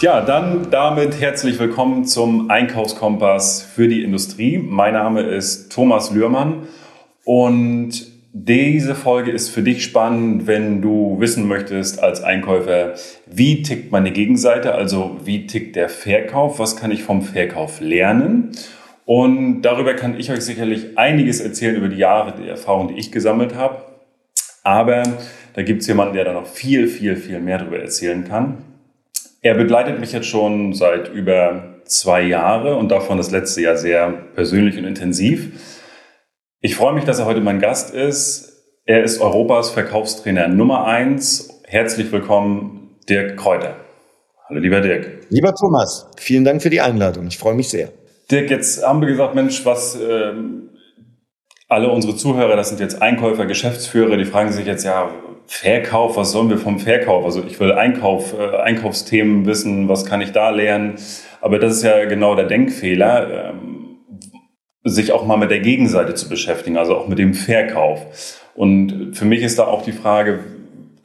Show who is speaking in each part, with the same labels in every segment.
Speaker 1: Ja, dann damit herzlich willkommen zum Einkaufskompass für die Industrie. Mein Name ist Thomas Lührmann und diese Folge ist für dich spannend, wenn du wissen möchtest als Einkäufer, wie tickt meine Gegenseite, also wie tickt der Verkauf, was kann ich vom Verkauf lernen. Und darüber kann ich euch sicherlich einiges erzählen über die Jahre, die Erfahrung, die ich gesammelt habe. Aber da gibt es jemanden, der da noch viel, viel, viel mehr darüber erzählen kann. Er begleitet mich jetzt schon seit über zwei Jahren und davon das letzte Jahr sehr persönlich und intensiv. Ich freue mich, dass er heute mein Gast ist. Er ist Europas Verkaufstrainer Nummer eins. Herzlich willkommen, Dirk Kräuter. Hallo, lieber Dirk.
Speaker 2: Lieber Thomas, vielen Dank für die Einladung. Ich freue mich sehr.
Speaker 1: Dirk, jetzt haben wir gesagt, Mensch, was ähm, alle unsere Zuhörer, das sind jetzt Einkäufer, Geschäftsführer, die fragen sich jetzt ja, Verkauf, was sollen wir vom Verkauf? Also ich will Einkauf, äh, Einkaufsthemen wissen, was kann ich da lernen? Aber das ist ja genau der Denkfehler, ähm, sich auch mal mit der Gegenseite zu beschäftigen, also auch mit dem Verkauf. Und für mich ist da auch die Frage,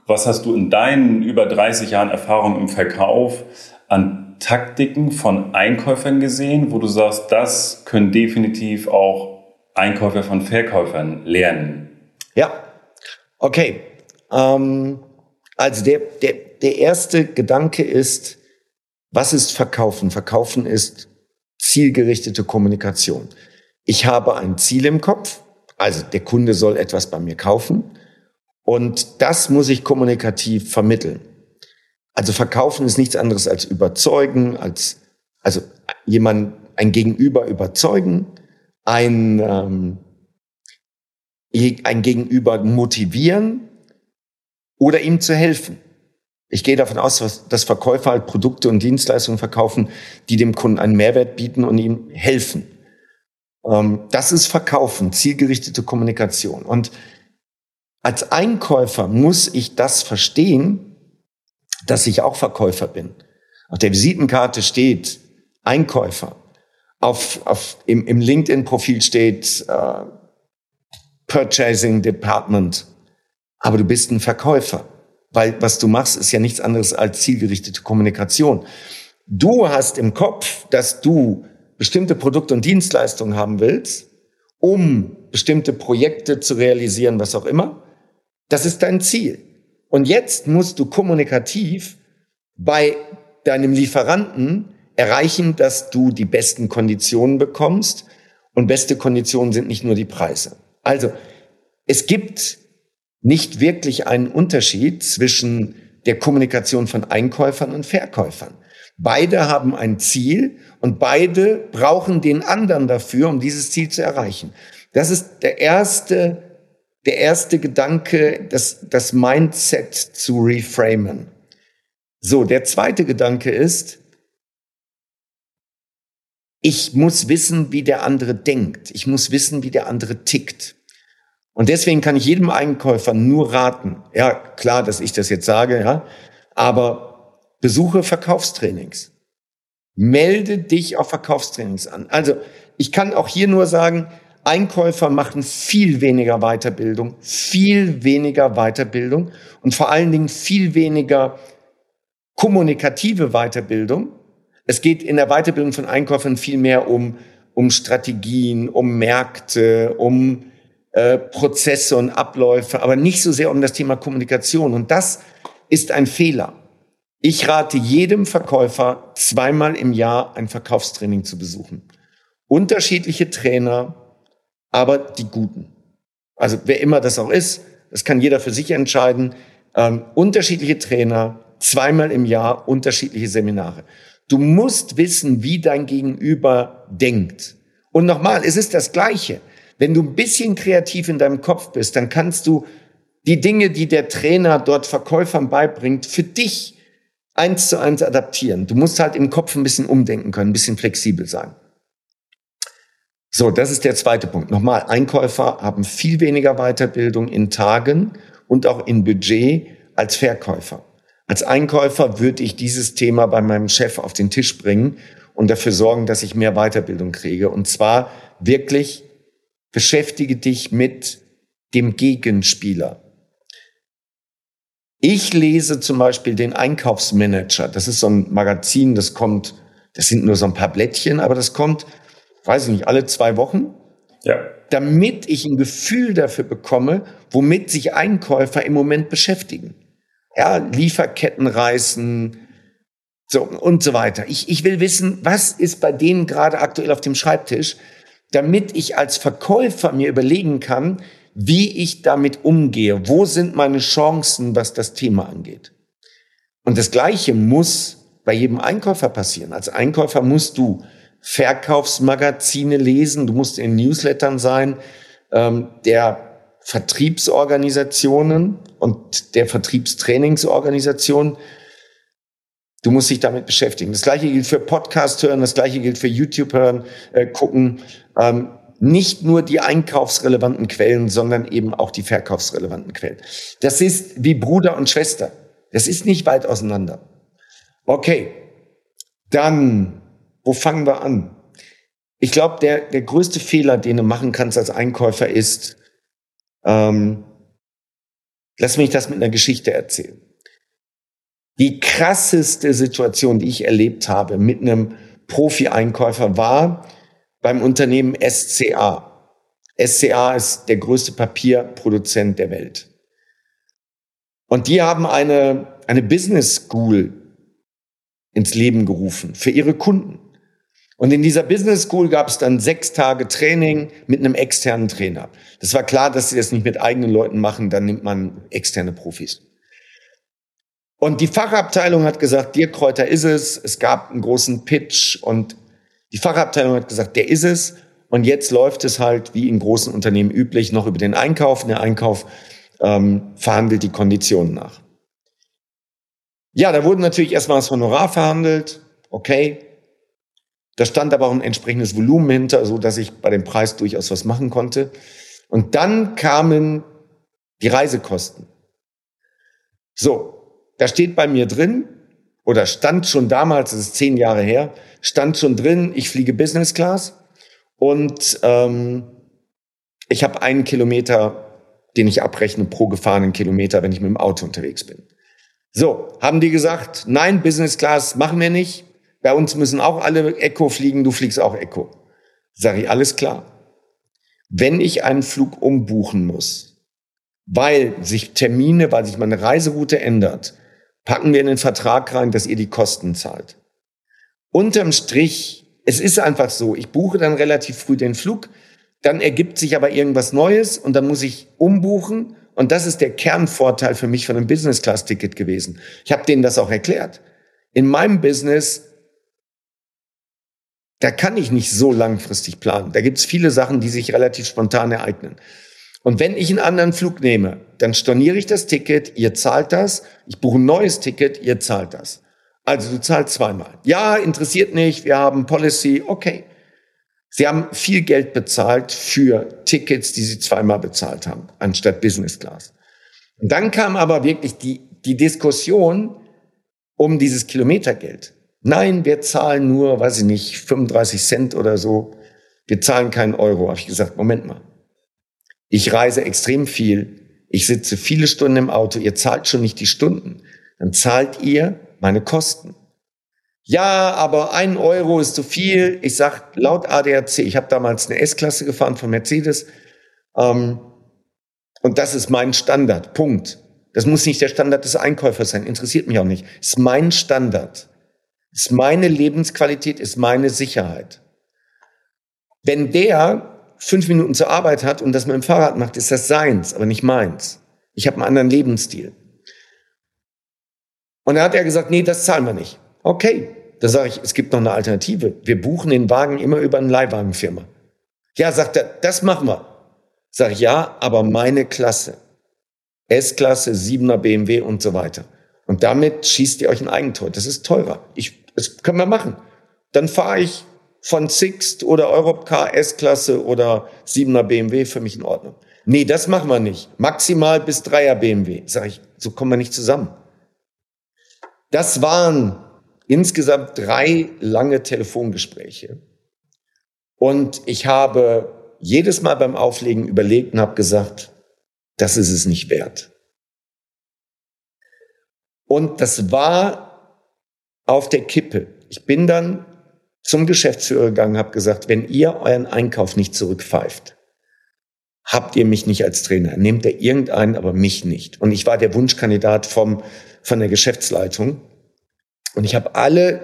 Speaker 1: was hast du in deinen über 30 Jahren Erfahrung im Verkauf an Taktiken von Einkäufern gesehen, wo du sagst, das können definitiv auch Einkäufer von Verkäufern lernen?
Speaker 2: Ja, okay. Ähm, also der, der, der erste Gedanke ist, was ist Verkaufen? Verkaufen ist zielgerichtete Kommunikation. Ich habe ein Ziel im Kopf, also der Kunde soll etwas bei mir kaufen und das muss ich kommunikativ vermitteln. Also verkaufen ist nichts anderes als überzeugen, als also jemand ein Gegenüber überzeugen, ein ähm, ein Gegenüber motivieren, oder ihm zu helfen. Ich gehe davon aus, dass Verkäufer halt Produkte und Dienstleistungen verkaufen, die dem Kunden einen Mehrwert bieten und ihm helfen. Ähm, das ist Verkaufen, zielgerichtete Kommunikation. Und als Einkäufer muss ich das verstehen, dass ich auch Verkäufer bin. Auf der Visitenkarte steht Einkäufer. Auf, auf, im, im LinkedIn-Profil steht äh, Purchasing Department aber du bist ein Verkäufer, weil was du machst, ist ja nichts anderes als zielgerichtete Kommunikation. Du hast im Kopf, dass du bestimmte Produkte und Dienstleistungen haben willst, um bestimmte Projekte zu realisieren, was auch immer. Das ist dein Ziel. Und jetzt musst du kommunikativ bei deinem Lieferanten erreichen, dass du die besten Konditionen bekommst. Und beste Konditionen sind nicht nur die Preise. Also, es gibt nicht wirklich einen Unterschied zwischen der Kommunikation von Einkäufern und Verkäufern. Beide haben ein Ziel und beide brauchen den anderen dafür, um dieses Ziel zu erreichen. Das ist der erste, der erste Gedanke, das, das Mindset zu reframen. So, der zweite Gedanke ist, ich muss wissen, wie der andere denkt. Ich muss wissen, wie der andere tickt. Und deswegen kann ich jedem Einkäufer nur raten, ja, klar, dass ich das jetzt sage, ja, aber besuche Verkaufstrainings. Melde dich auf Verkaufstrainings an. Also, ich kann auch hier nur sagen, Einkäufer machen viel weniger Weiterbildung, viel weniger Weiterbildung und vor allen Dingen viel weniger kommunikative Weiterbildung. Es geht in der Weiterbildung von Einkäufern viel mehr um, um Strategien, um Märkte, um äh, Prozesse und Abläufe, aber nicht so sehr um das Thema Kommunikation. Und das ist ein Fehler. Ich rate jedem Verkäufer, zweimal im Jahr ein Verkaufstraining zu besuchen. Unterschiedliche Trainer, aber die guten. Also wer immer das auch ist, das kann jeder für sich entscheiden. Ähm, unterschiedliche Trainer, zweimal im Jahr unterschiedliche Seminare. Du musst wissen, wie dein Gegenüber denkt. Und nochmal, es ist das Gleiche. Wenn du ein bisschen kreativ in deinem Kopf bist, dann kannst du die Dinge, die der Trainer dort Verkäufern beibringt, für dich eins zu eins adaptieren. Du musst halt im Kopf ein bisschen umdenken können, ein bisschen flexibel sein. So, das ist der zweite Punkt. Nochmal, Einkäufer haben viel weniger Weiterbildung in Tagen und auch in Budget als Verkäufer. Als Einkäufer würde ich dieses Thema bei meinem Chef auf den Tisch bringen und dafür sorgen, dass ich mehr Weiterbildung kriege. Und zwar wirklich Beschäftige dich mit dem Gegenspieler. Ich lese zum Beispiel den Einkaufsmanager. Das ist so ein Magazin, das kommt, das sind nur so ein paar Blättchen, aber das kommt, weiß ich nicht, alle zwei Wochen. Ja. Damit ich ein Gefühl dafür bekomme, womit sich Einkäufer im Moment beschäftigen. Ja, Lieferketten reißen, so und so weiter. Ich, ich will wissen, was ist bei denen gerade aktuell auf dem Schreibtisch, damit ich als Verkäufer mir überlegen kann, wie ich damit umgehe. Wo sind meine Chancen, was das Thema angeht? Und das Gleiche muss bei jedem Einkäufer passieren. Als Einkäufer musst du Verkaufsmagazine lesen, du musst in Newslettern sein, ähm, der Vertriebsorganisationen und der Vertriebstrainingsorganisation. Du musst dich damit beschäftigen. Das gleiche gilt für Podcast hören, das gleiche gilt für YouTube hören, äh, gucken. Ähm, nicht nur die einkaufsrelevanten Quellen, sondern eben auch die verkaufsrelevanten Quellen. Das ist wie Bruder und Schwester. Das ist nicht weit auseinander. Okay, dann, wo fangen wir an? Ich glaube, der, der größte Fehler, den du machen kannst als Einkäufer, ist, ähm, lass mich das mit einer Geschichte erzählen. Die krasseste Situation, die ich erlebt habe mit einem Profi-Einkäufer war, beim Unternehmen SCA. SCA ist der größte Papierproduzent der Welt. Und die haben eine, eine Business School ins Leben gerufen für ihre Kunden. Und in dieser Business School gab es dann sechs Tage Training mit einem externen Trainer. Das war klar, dass sie das nicht mit eigenen Leuten machen, dann nimmt man externe Profis. Und die Fachabteilung hat gesagt, Dirkräuter ist es. Es gab einen großen Pitch und die Fachabteilung hat gesagt, der ist es. Und jetzt läuft es halt wie in großen Unternehmen üblich noch über den Einkauf. Der Einkauf ähm, verhandelt die Konditionen nach. Ja, da wurde natürlich erstmal das Honorar verhandelt. Okay. Da stand aber auch ein entsprechendes Volumen hinter, so dass ich bei dem Preis durchaus was machen konnte. Und dann kamen die Reisekosten. So, da steht bei mir drin, oder stand schon damals, das ist zehn Jahre her, stand schon drin, ich fliege Business Class und ähm, ich habe einen Kilometer, den ich abrechne pro gefahrenen Kilometer, wenn ich mit dem Auto unterwegs bin. So, haben die gesagt, nein, Business Class machen wir nicht. Bei uns müssen auch alle Echo fliegen, du fliegst auch Echo. Sag ich, alles klar. Wenn ich einen Flug umbuchen muss, weil sich Termine, weil sich meine Reiseroute ändert, packen wir in den Vertrag rein, dass ihr die Kosten zahlt. Unterm Strich, es ist einfach so, ich buche dann relativ früh den Flug, dann ergibt sich aber irgendwas Neues und dann muss ich umbuchen und das ist der Kernvorteil für mich von einem Business Class Ticket gewesen. Ich habe denen das auch erklärt. In meinem Business, da kann ich nicht so langfristig planen. Da gibt es viele Sachen, die sich relativ spontan ereignen. Und wenn ich einen anderen Flug nehme, dann storniere ich das Ticket, ihr zahlt das, ich buche ein neues Ticket, ihr zahlt das. Also du zahlst zweimal. Ja, interessiert nicht, wir haben Policy, okay. Sie haben viel Geld bezahlt für Tickets, die sie zweimal bezahlt haben, anstatt Business Class. Und dann kam aber wirklich die, die Diskussion um dieses Kilometergeld. Nein, wir zahlen nur, weiß ich nicht, 35 Cent oder so. Wir zahlen keinen Euro. Habe ich gesagt, Moment mal. Ich reise extrem viel. Ich sitze viele Stunden im Auto. Ihr zahlt schon nicht die Stunden. Dann zahlt ihr meine Kosten. Ja, aber ein Euro ist zu viel. Ich sag laut ADAC, ich habe damals eine S-Klasse gefahren von Mercedes. Ähm, und das ist mein Standard. Punkt. Das muss nicht der Standard des Einkäufers sein. Interessiert mich auch nicht. Ist mein Standard. Ist meine Lebensqualität, ist meine Sicherheit. Wenn der fünf Minuten zur Arbeit hat und das mit dem Fahrrad macht, ist das seins, aber nicht meins. Ich habe einen anderen Lebensstil. Und da hat er gesagt, nee, das zahlen wir nicht. Okay, da sage ich, es gibt noch eine Alternative. Wir buchen den Wagen immer über eine Leihwagenfirma. Ja, sagt er, das machen wir. Sag ich, ja, aber meine Klasse. S-Klasse, 7er BMW und so weiter. Und damit schießt ihr euch ein Eigentor. Das ist teurer. Ich, das können wir machen. Dann fahre ich von Sixt oder Europcar S-Klasse oder 7er BMW für mich in Ordnung. Nee, das machen wir nicht. Maximal bis 3er BMW. Sag ich, so kommen wir nicht zusammen. Das waren insgesamt drei lange Telefongespräche. Und ich habe jedes Mal beim Auflegen überlegt und habe gesagt, das ist es nicht wert. Und das war auf der Kippe. Ich bin dann zum Geschäftsführer gegangen, habe gesagt, wenn ihr euren Einkauf nicht zurückpfeift, habt ihr mich nicht als Trainer. Nehmt ihr irgendeinen, aber mich nicht. Und ich war der Wunschkandidat vom, von der Geschäftsleitung. Und ich habe alle,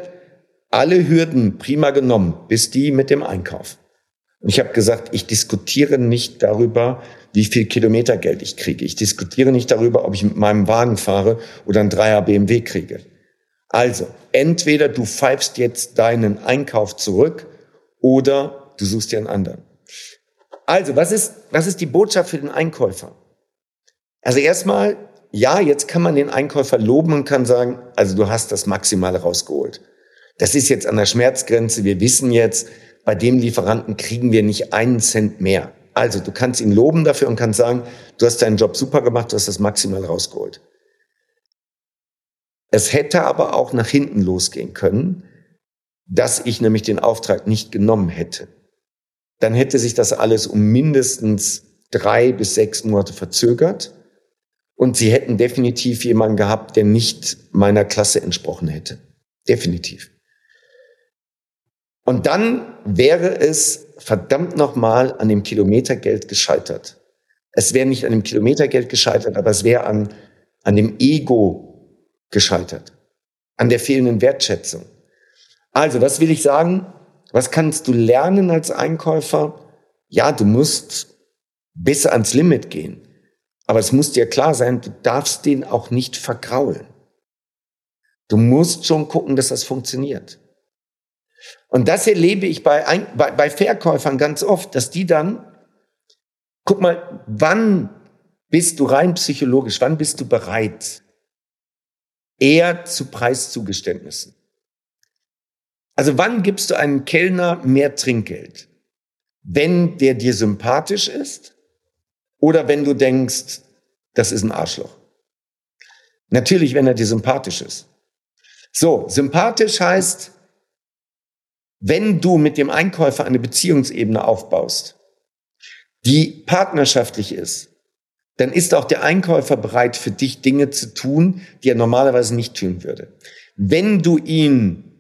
Speaker 2: alle Hürden prima genommen, bis die mit dem Einkauf. Und ich habe gesagt, ich diskutiere nicht darüber, wie viel Kilometergeld ich kriege. Ich diskutiere nicht darüber, ob ich mit meinem Wagen fahre oder ein Dreier BMW kriege. Also, entweder du pfeifst jetzt deinen Einkauf zurück oder du suchst dir einen anderen. Also, was ist, was ist die Botschaft für den Einkäufer? Also erstmal, ja, jetzt kann man den Einkäufer loben und kann sagen, also du hast das Maximale rausgeholt. Das ist jetzt an der Schmerzgrenze. Wir wissen jetzt, bei dem Lieferanten kriegen wir nicht einen Cent mehr. Also du kannst ihn loben dafür und kannst sagen, du hast deinen Job super gemacht, du hast das Maximale rausgeholt. Es hätte aber auch nach hinten losgehen können, dass ich nämlich den Auftrag nicht genommen hätte dann hätte sich das alles um mindestens drei bis sechs Monate verzögert. Und sie hätten definitiv jemanden gehabt, der nicht meiner Klasse entsprochen hätte. Definitiv. Und dann wäre es verdammt nochmal an dem Kilometergeld gescheitert. Es wäre nicht an dem Kilometergeld gescheitert, aber es wäre an, an dem Ego gescheitert. An der fehlenden Wertschätzung. Also, was will ich sagen? Was kannst du lernen als Einkäufer? Ja, du musst bis ans Limit gehen. Aber es muss dir klar sein, du darfst den auch nicht vergraulen. Du musst schon gucken, dass das funktioniert. Und das erlebe ich bei, Ein bei, bei Verkäufern ganz oft, dass die dann, guck mal, wann bist du rein psychologisch, wann bist du bereit, eher zu Preiszugeständnissen? Also wann gibst du einem Kellner mehr Trinkgeld? Wenn der dir sympathisch ist oder wenn du denkst, das ist ein Arschloch? Natürlich, wenn er dir sympathisch ist. So, sympathisch heißt, wenn du mit dem Einkäufer eine Beziehungsebene aufbaust, die partnerschaftlich ist, dann ist auch der Einkäufer bereit, für dich Dinge zu tun, die er normalerweise nicht tun würde. Wenn du ihn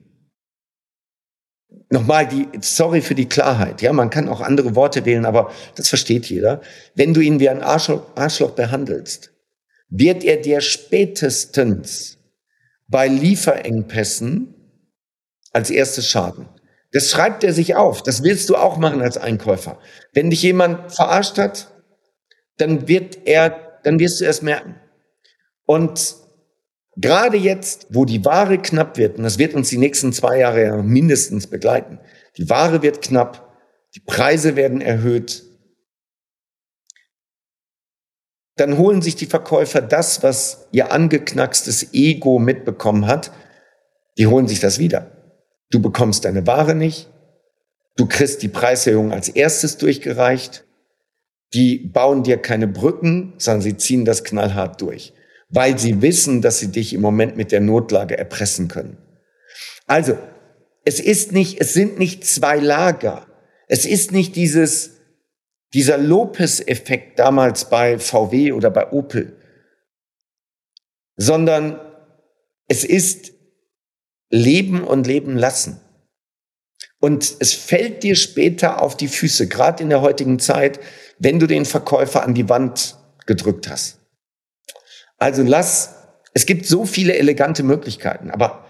Speaker 2: nochmal die, sorry für die Klarheit, ja, man kann auch andere Worte wählen, aber das versteht jeder. Wenn du ihn wie ein Arschloch, Arschloch behandelst, wird er dir spätestens bei Lieferengpässen als erstes schaden. Das schreibt er sich auf. Das willst du auch machen als Einkäufer. Wenn dich jemand verarscht hat, dann wird er, dann wirst du es merken. Und Gerade jetzt, wo die Ware knapp wird, und das wird uns die nächsten zwei Jahre ja mindestens begleiten, die Ware wird knapp, die Preise werden erhöht, dann holen sich die Verkäufer das, was ihr angeknackstes Ego mitbekommen hat, die holen sich das wieder. Du bekommst deine Ware nicht, du kriegst die Preiserhöhung als erstes durchgereicht, die bauen dir keine Brücken, sondern sie ziehen das knallhart durch weil sie wissen, dass sie dich im Moment mit der Notlage erpressen können. Also, es ist nicht, es sind nicht zwei Lager. Es ist nicht dieses, dieser Lopez-Effekt damals bei VW oder bei Opel, sondern es ist Leben und Leben lassen. Und es fällt dir später auf die Füße, gerade in der heutigen Zeit, wenn du den Verkäufer an die Wand gedrückt hast. Also lass, es gibt so viele elegante Möglichkeiten, aber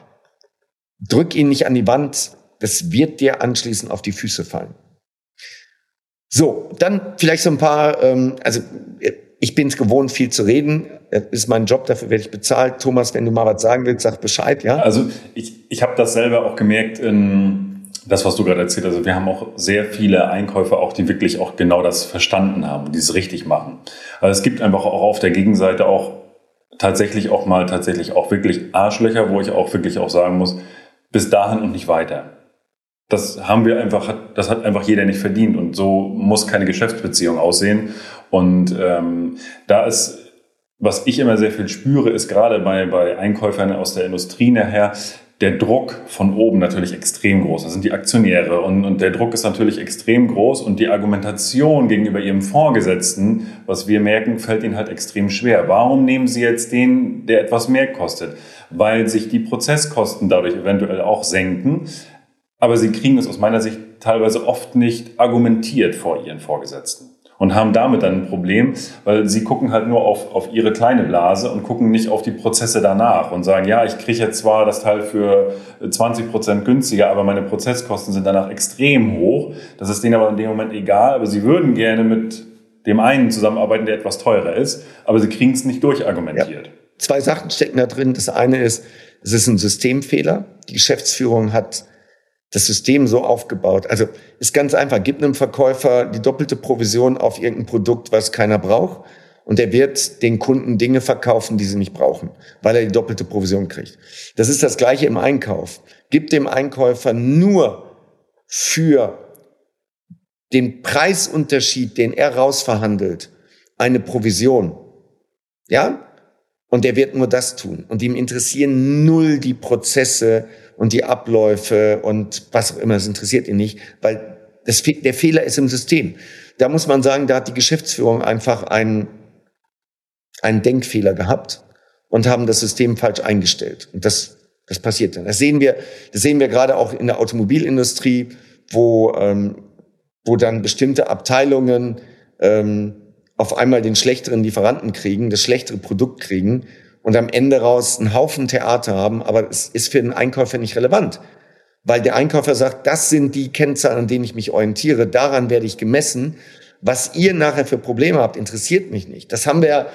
Speaker 2: drück ihn nicht an die Wand, das wird dir anschließend auf die Füße fallen. So, dann vielleicht so ein paar, ähm, also ich bin es gewohnt, viel zu reden. Das ist mein Job, dafür werde ich bezahlt. Thomas, wenn du mal was sagen willst, sag Bescheid, ja?
Speaker 1: Also ich, ich habe das selber auch gemerkt in das, was du gerade erzählt hast. Also wir haben auch sehr viele Einkäufer, auch die wirklich auch genau das verstanden haben, die es richtig machen. Also es gibt einfach auch auf der Gegenseite auch tatsächlich auch mal tatsächlich auch wirklich Arschlöcher, wo ich auch wirklich auch sagen muss, bis dahin und nicht weiter. Das haben wir einfach, das hat einfach jeder nicht verdient und so muss keine Geschäftsbeziehung aussehen. Und ähm, da ist, was ich immer sehr viel spüre, ist gerade bei, bei Einkäufern aus der Industrie nachher, der Druck von oben natürlich extrem groß. Das sind die Aktionäre und, und der Druck ist natürlich extrem groß und die Argumentation gegenüber ihrem Vorgesetzten, was wir merken, fällt ihnen halt extrem schwer. Warum nehmen sie jetzt den, der etwas mehr kostet? Weil sich die Prozesskosten dadurch eventuell auch senken. Aber sie kriegen es aus meiner Sicht teilweise oft nicht argumentiert vor ihren Vorgesetzten und haben damit dann ein Problem, weil sie gucken halt nur auf, auf ihre kleine Blase und gucken nicht auf die Prozesse danach und sagen, ja, ich kriege jetzt zwar das Teil für 20 Prozent günstiger, aber meine Prozesskosten sind danach extrem hoch. Das ist denen aber in dem Moment egal, aber sie würden gerne mit dem einen zusammenarbeiten, der etwas teurer ist, aber sie kriegen es nicht durchargumentiert. Ja.
Speaker 2: Zwei Sachen stecken da drin. Das eine ist, es ist ein Systemfehler. Die Geschäftsführung hat das System so aufgebaut. Also ist ganz einfach. Gib einem Verkäufer die doppelte Provision auf irgendein Produkt, was keiner braucht. Und er wird den Kunden Dinge verkaufen, die sie nicht brauchen, weil er die doppelte Provision kriegt. Das ist das Gleiche im Einkauf. Gib dem Einkäufer nur für den Preisunterschied, den er rausverhandelt, eine Provision. Ja? Und er wird nur das tun. Und ihm interessieren null die Prozesse, und die Abläufe und was auch immer, das interessiert ihn nicht, weil das, der Fehler ist im System. Da muss man sagen, da hat die Geschäftsführung einfach einen, einen Denkfehler gehabt und haben das System falsch eingestellt. Und das, das passiert dann. Das sehen wir, das sehen wir gerade auch in der Automobilindustrie, wo, ähm, wo dann bestimmte Abteilungen ähm, auf einmal den schlechteren Lieferanten kriegen, das schlechtere Produkt kriegen und am Ende raus einen Haufen Theater haben, aber es ist für den Einkäufer nicht relevant. Weil der Einkäufer sagt, das sind die Kennzahlen, an denen ich mich orientiere, daran werde ich gemessen. Was ihr nachher für Probleme habt, interessiert mich nicht. Das haben wir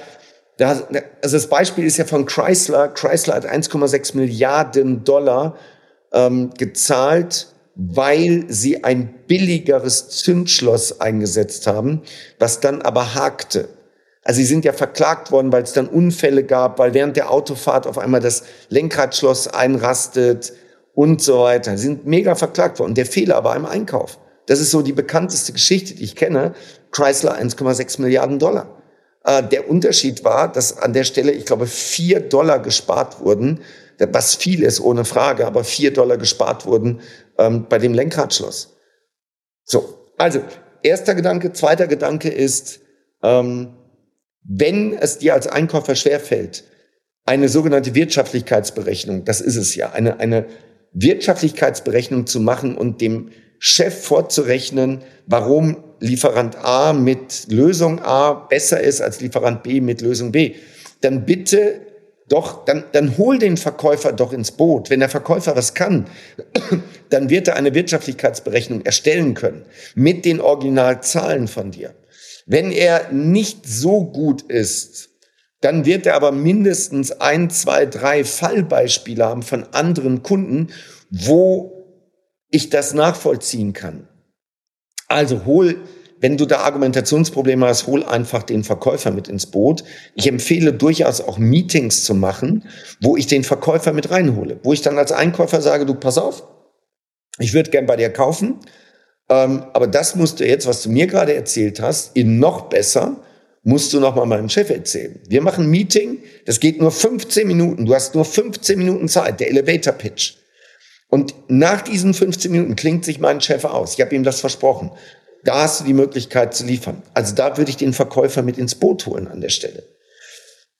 Speaker 2: also das Beispiel ist ja von Chrysler. Chrysler hat 1,6 Milliarden Dollar ähm, gezahlt, weil sie ein billigeres Zündschloss eingesetzt haben, was dann aber hakte. Also sie sind ja verklagt worden, weil es dann Unfälle gab, weil während der Autofahrt auf einmal das Lenkradschloss einrastet und so weiter. Sie sind mega verklagt worden. Der Fehler war im Einkauf. Das ist so die bekannteste Geschichte, die ich kenne. Chrysler 1,6 Milliarden Dollar. Äh, der Unterschied war, dass an der Stelle, ich glaube, vier Dollar gespart wurden, was viel ist, ohne Frage, aber vier Dollar gespart wurden ähm, bei dem Lenkradschloss. So, also erster Gedanke. Zweiter Gedanke ist, ähm, wenn es dir als Einkäufer schwerfällt, eine sogenannte Wirtschaftlichkeitsberechnung, das ist es ja, eine, eine Wirtschaftlichkeitsberechnung zu machen und dem Chef vorzurechnen, warum Lieferant A mit Lösung A besser ist als Lieferant B mit Lösung B, dann bitte doch, dann, dann hol den Verkäufer doch ins Boot. Wenn der Verkäufer was kann, dann wird er eine Wirtschaftlichkeitsberechnung erstellen können mit den Originalzahlen von dir. Wenn er nicht so gut ist, dann wird er aber mindestens ein, zwei, drei Fallbeispiele haben von anderen Kunden, wo ich das nachvollziehen kann. Also hol, wenn du da Argumentationsprobleme hast, hol einfach den Verkäufer mit ins Boot. Ich empfehle durchaus auch Meetings zu machen, wo ich den Verkäufer mit reinhole, wo ich dann als Einkäufer sage, du pass auf, ich würde gern bei dir kaufen, ähm, aber das musst du jetzt, was du mir gerade erzählt hast, in noch besser, musst du noch mal meinem Chef erzählen. Wir machen ein Meeting, das geht nur 15 Minuten. Du hast nur 15 Minuten Zeit, der Elevator Pitch. Und nach diesen 15 Minuten klingt sich mein Chef aus. Ich habe ihm das versprochen. Da hast du die Möglichkeit zu liefern. Also da würde ich den Verkäufer mit ins Boot holen an der Stelle.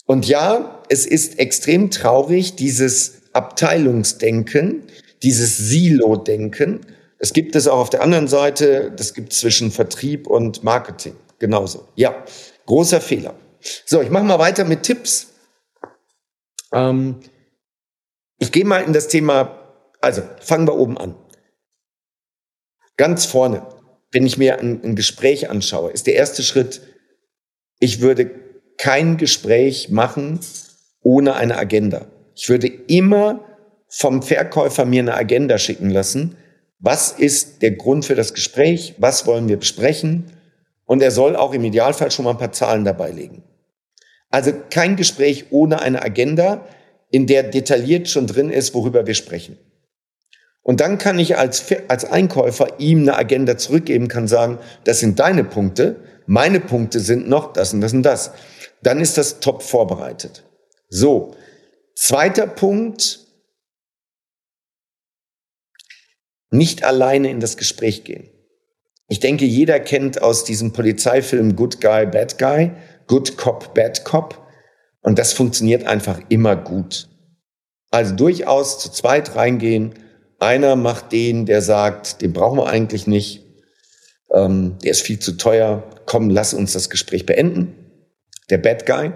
Speaker 2: Und ja, es ist extrem traurig, dieses Abteilungsdenken, dieses Silo-Denken. Es gibt es auch auf der anderen Seite, das gibt es zwischen Vertrieb und Marketing. Genauso. Ja, großer Fehler. So, ich mache mal weiter mit Tipps. Ähm, ich gehe mal in das Thema, also fangen wir oben an. Ganz vorne, wenn ich mir ein, ein Gespräch anschaue, ist der erste Schritt, ich würde kein Gespräch machen ohne eine Agenda. Ich würde immer vom Verkäufer mir eine Agenda schicken lassen, was ist der Grund für das Gespräch? Was wollen wir besprechen? Und er soll auch im Idealfall schon mal ein paar Zahlen dabei legen. Also kein Gespräch ohne eine Agenda, in der detailliert schon drin ist, worüber wir sprechen. Und dann kann ich als, als Einkäufer ihm eine Agenda zurückgeben, kann sagen, das sind deine Punkte, meine Punkte sind noch das und das und das. Dann ist das top vorbereitet. So, zweiter Punkt, nicht alleine in das Gespräch gehen. Ich denke, jeder kennt aus diesem Polizeifilm Good Guy, Bad Guy, Good Cop, Bad Cop. Und das funktioniert einfach immer gut. Also durchaus zu zweit reingehen. Einer macht den, der sagt, den brauchen wir eigentlich nicht. Ähm, der ist viel zu teuer. Komm, lass uns das Gespräch beenden. Der Bad Guy.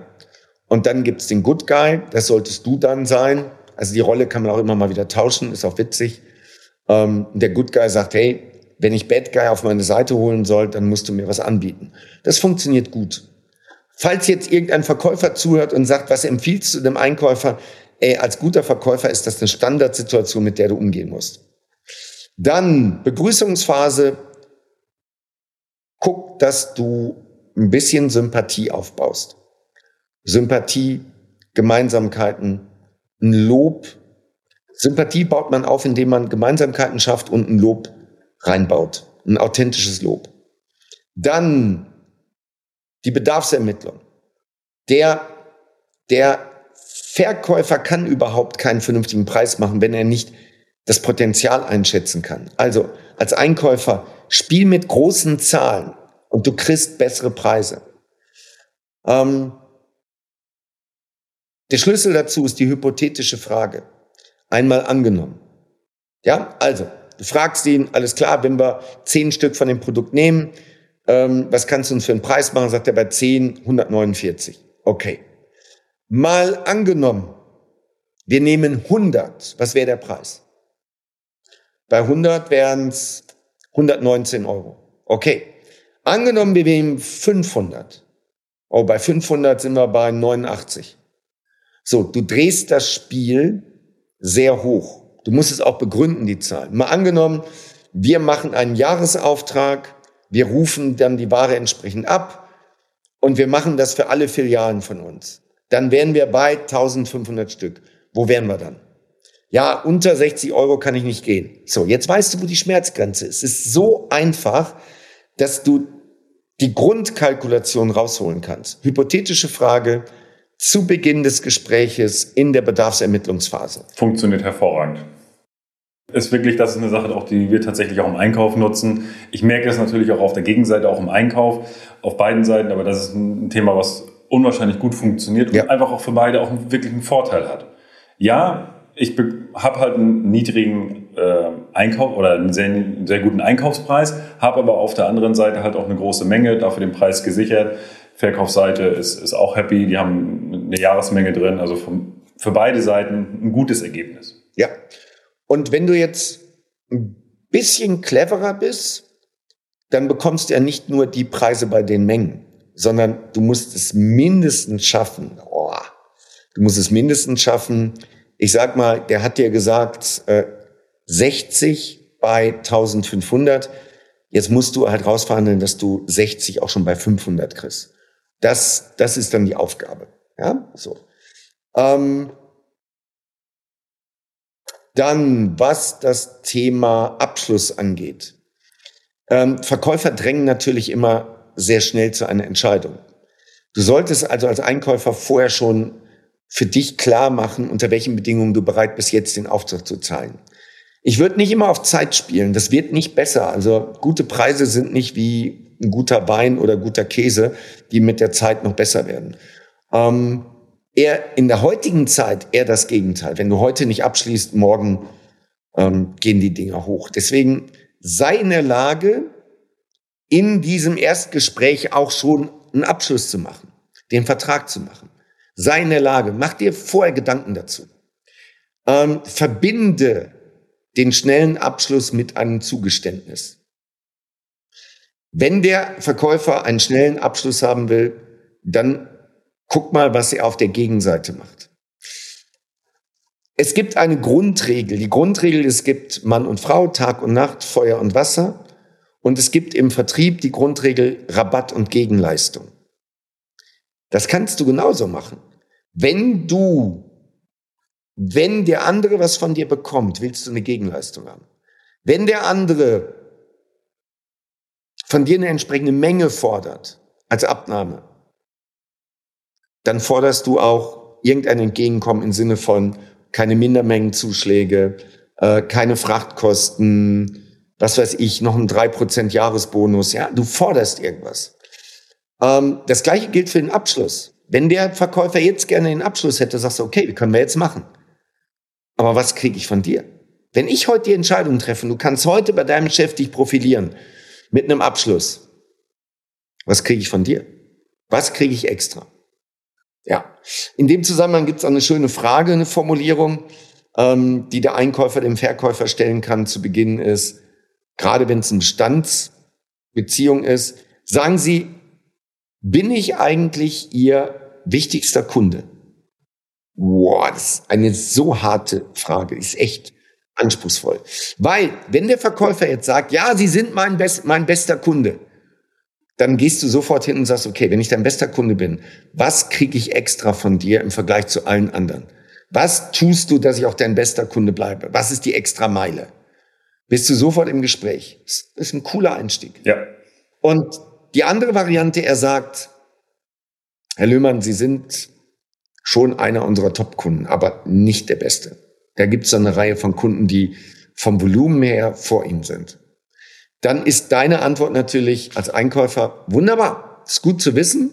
Speaker 2: Und dann gibt's den Good Guy. Das solltest du dann sein. Also die Rolle kann man auch immer mal wieder tauschen. Ist auch witzig. Ähm, der Good Guy sagt, hey, wenn ich Bad Guy auf meine Seite holen soll, dann musst du mir was anbieten. Das funktioniert gut. Falls jetzt irgendein Verkäufer zuhört und sagt, was empfiehlst du dem Einkäufer? Ey, als guter Verkäufer ist das eine Standardsituation, mit der du umgehen musst. Dann Begrüßungsphase. Guck, dass du ein bisschen Sympathie aufbaust. Sympathie, Gemeinsamkeiten, ein Lob. Sympathie baut man auf, indem man Gemeinsamkeiten schafft und ein Lob reinbaut. Ein authentisches Lob. Dann die Bedarfsermittlung. Der, der Verkäufer kann überhaupt keinen vernünftigen Preis machen, wenn er nicht das Potenzial einschätzen kann. Also als Einkäufer spiel mit großen Zahlen und du kriegst bessere Preise. Ähm, der Schlüssel dazu ist die hypothetische Frage. Einmal angenommen. Ja, also du fragst ihn, alles klar, wenn wir zehn Stück von dem Produkt nehmen, ähm, was kannst du uns für einen Preis machen? Sagt er bei 10, 149. Okay. Mal angenommen, wir nehmen 100. Was wäre der Preis? Bei 100 wären es 119 Euro. Okay. Angenommen, wir nehmen 500. Oh, bei 500 sind wir bei 89. So, du drehst das Spiel sehr hoch. Du musst es auch begründen, die Zahlen. Mal angenommen, wir machen einen Jahresauftrag wir rufen dann die Ware entsprechend ab und wir machen das für alle Filialen von uns. Dann wären wir bei 1500 Stück. Wo wären wir dann? Ja, unter 60 Euro kann ich nicht gehen. So, jetzt weißt du, wo die Schmerzgrenze ist. Es ist so einfach, dass du die Grundkalkulation rausholen kannst. Hypothetische Frage zu Beginn des Gespräches in der Bedarfsermittlungsphase.
Speaker 1: Funktioniert hervorragend ist wirklich, das ist eine Sache, auch die wir tatsächlich auch im Einkauf nutzen. Ich merke das natürlich auch auf der Gegenseite, auch im Einkauf, auf beiden Seiten, aber das ist ein Thema, was unwahrscheinlich gut funktioniert ja. und einfach auch für beide auch wirklich einen Vorteil hat. Ja, ich habe halt einen niedrigen äh, Einkauf oder einen sehr, einen sehr guten Einkaufspreis, habe aber auf der anderen Seite halt auch eine große Menge, dafür den Preis gesichert. Verkaufsseite ist, ist auch happy, die haben eine Jahresmenge drin, also vom, für beide Seiten ein gutes Ergebnis.
Speaker 2: Ja, und wenn du jetzt ein bisschen cleverer bist, dann bekommst du ja nicht nur die Preise bei den Mengen, sondern du musst es mindestens schaffen. Oh, du musst es mindestens schaffen. Ich sag mal, der hat dir gesagt, äh, 60 bei 1500. Jetzt musst du halt rausverhandeln, dass du 60 auch schon bei 500 kriegst. Das, das ist dann die Aufgabe. Ja, so. Ähm, dann, was das Thema Abschluss angeht. Ähm, Verkäufer drängen natürlich immer sehr schnell zu einer Entscheidung. Du solltest also als Einkäufer vorher schon für dich klar machen, unter welchen Bedingungen du bereit bist, jetzt den Auftrag zu zahlen. Ich würde nicht immer auf Zeit spielen. Das wird nicht besser. Also gute Preise sind nicht wie ein guter Wein oder guter Käse, die mit der Zeit noch besser werden. Ähm, eher in der heutigen Zeit eher das Gegenteil. Wenn du heute nicht abschließt, morgen ähm, gehen die Dinger hoch. Deswegen sei in der Lage, in diesem Erstgespräch auch schon einen Abschluss zu machen, den Vertrag zu machen. Sei in der Lage, mach dir vorher Gedanken dazu. Ähm, verbinde den schnellen Abschluss mit einem Zugeständnis. Wenn der Verkäufer einen schnellen Abschluss haben will, dann Guck mal, was er auf der Gegenseite macht. Es gibt eine Grundregel. Die Grundregel, es gibt Mann und Frau, Tag und Nacht, Feuer und Wasser. Und es gibt im Vertrieb die Grundregel Rabatt und Gegenleistung. Das kannst du genauso machen. Wenn du, wenn der andere was von dir bekommt, willst du eine Gegenleistung haben. Wenn der andere von dir eine entsprechende Menge fordert als Abnahme, dann forderst du auch irgendein Entgegenkommen im Sinne von keine Mindermengenzuschläge, äh, keine Frachtkosten, was weiß ich, noch ein 3% Jahresbonus. Ja, du forderst irgendwas. Ähm, das gleiche gilt für den Abschluss. Wenn der Verkäufer jetzt gerne den Abschluss hätte, sagst du, okay, wie können wir jetzt machen? Aber was kriege ich von dir? Wenn ich heute die Entscheidung treffe, du kannst heute bei deinem Chef dich profilieren mit einem Abschluss, was kriege ich von dir? Was kriege ich extra? Ja, in dem Zusammenhang gibt es eine schöne Frage, eine Formulierung, ähm, die der Einkäufer dem Verkäufer stellen kann zu Beginn ist, gerade wenn es eine Bestandsbeziehung ist, sagen Sie, bin ich eigentlich Ihr wichtigster Kunde? Wow, das ist eine so harte Frage, ist echt anspruchsvoll. Weil, wenn der Verkäufer jetzt sagt, ja, Sie sind mein, best, mein bester Kunde, dann gehst du sofort hin und sagst, okay, wenn ich dein bester Kunde bin, was kriege ich extra von dir im Vergleich zu allen anderen? Was tust du, dass ich auch dein bester Kunde bleibe? Was ist die extra Meile? Bist du sofort im Gespräch? Das ist ein cooler Einstieg.
Speaker 1: Ja.
Speaker 2: Und die andere Variante, er sagt, Herr Löhmann, Sie sind schon einer unserer Top-Kunden, aber nicht der Beste. Da gibt es eine Reihe von Kunden, die vom Volumen her vor Ihnen sind dann ist deine Antwort natürlich als Einkäufer wunderbar. Ist gut zu wissen.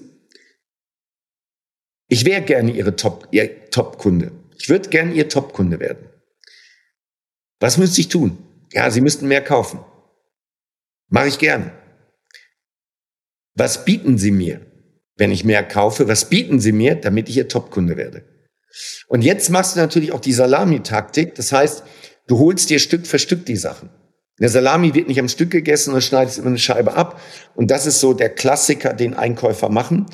Speaker 2: Ich wäre gerne Ihre Top, Ihr Top-Kunde. Ich würde gerne Ihr Top-Kunde werden. Was müsste ich tun? Ja, Sie müssten mehr kaufen. Mache ich gerne. Was bieten Sie mir, wenn ich mehr kaufe? Was bieten Sie mir, damit ich Ihr Top-Kunde werde? Und jetzt machst du natürlich auch die Salami-Taktik. Das heißt, du holst dir Stück für Stück die Sachen. Der Salami wird nicht am Stück gegessen, und schneidest immer eine Scheibe ab. Und das ist so der Klassiker, den Einkäufer machen.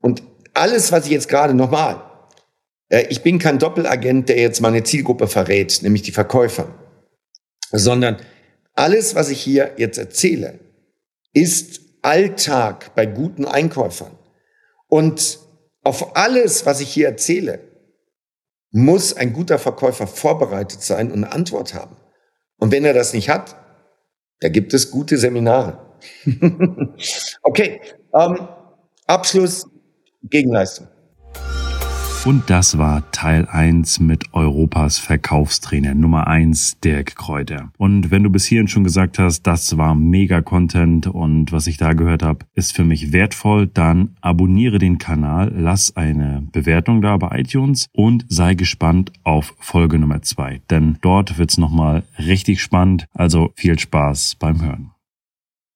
Speaker 2: Und alles, was ich jetzt gerade nochmal, äh, ich bin kein Doppelagent, der jetzt meine Zielgruppe verrät, nämlich die Verkäufer, sondern alles, was ich hier jetzt erzähle, ist Alltag bei guten Einkäufern. Und auf alles, was ich hier erzähle, muss ein guter Verkäufer vorbereitet sein und eine Antwort haben. Und wenn er das nicht hat, da gibt es gute Seminare. okay, ähm, Abschluss, Gegenleistung.
Speaker 1: Und das war Teil 1 mit Europas Verkaufstrainer Nummer 1, Dirk Kräuter. Und wenn du bis hierhin schon gesagt hast, das war mega Content und was ich da gehört habe, ist für mich wertvoll, dann abonniere den Kanal, lass eine Bewertung da bei iTunes und sei gespannt auf Folge Nummer 2. Denn dort wird's nochmal richtig spannend. Also viel Spaß beim Hören.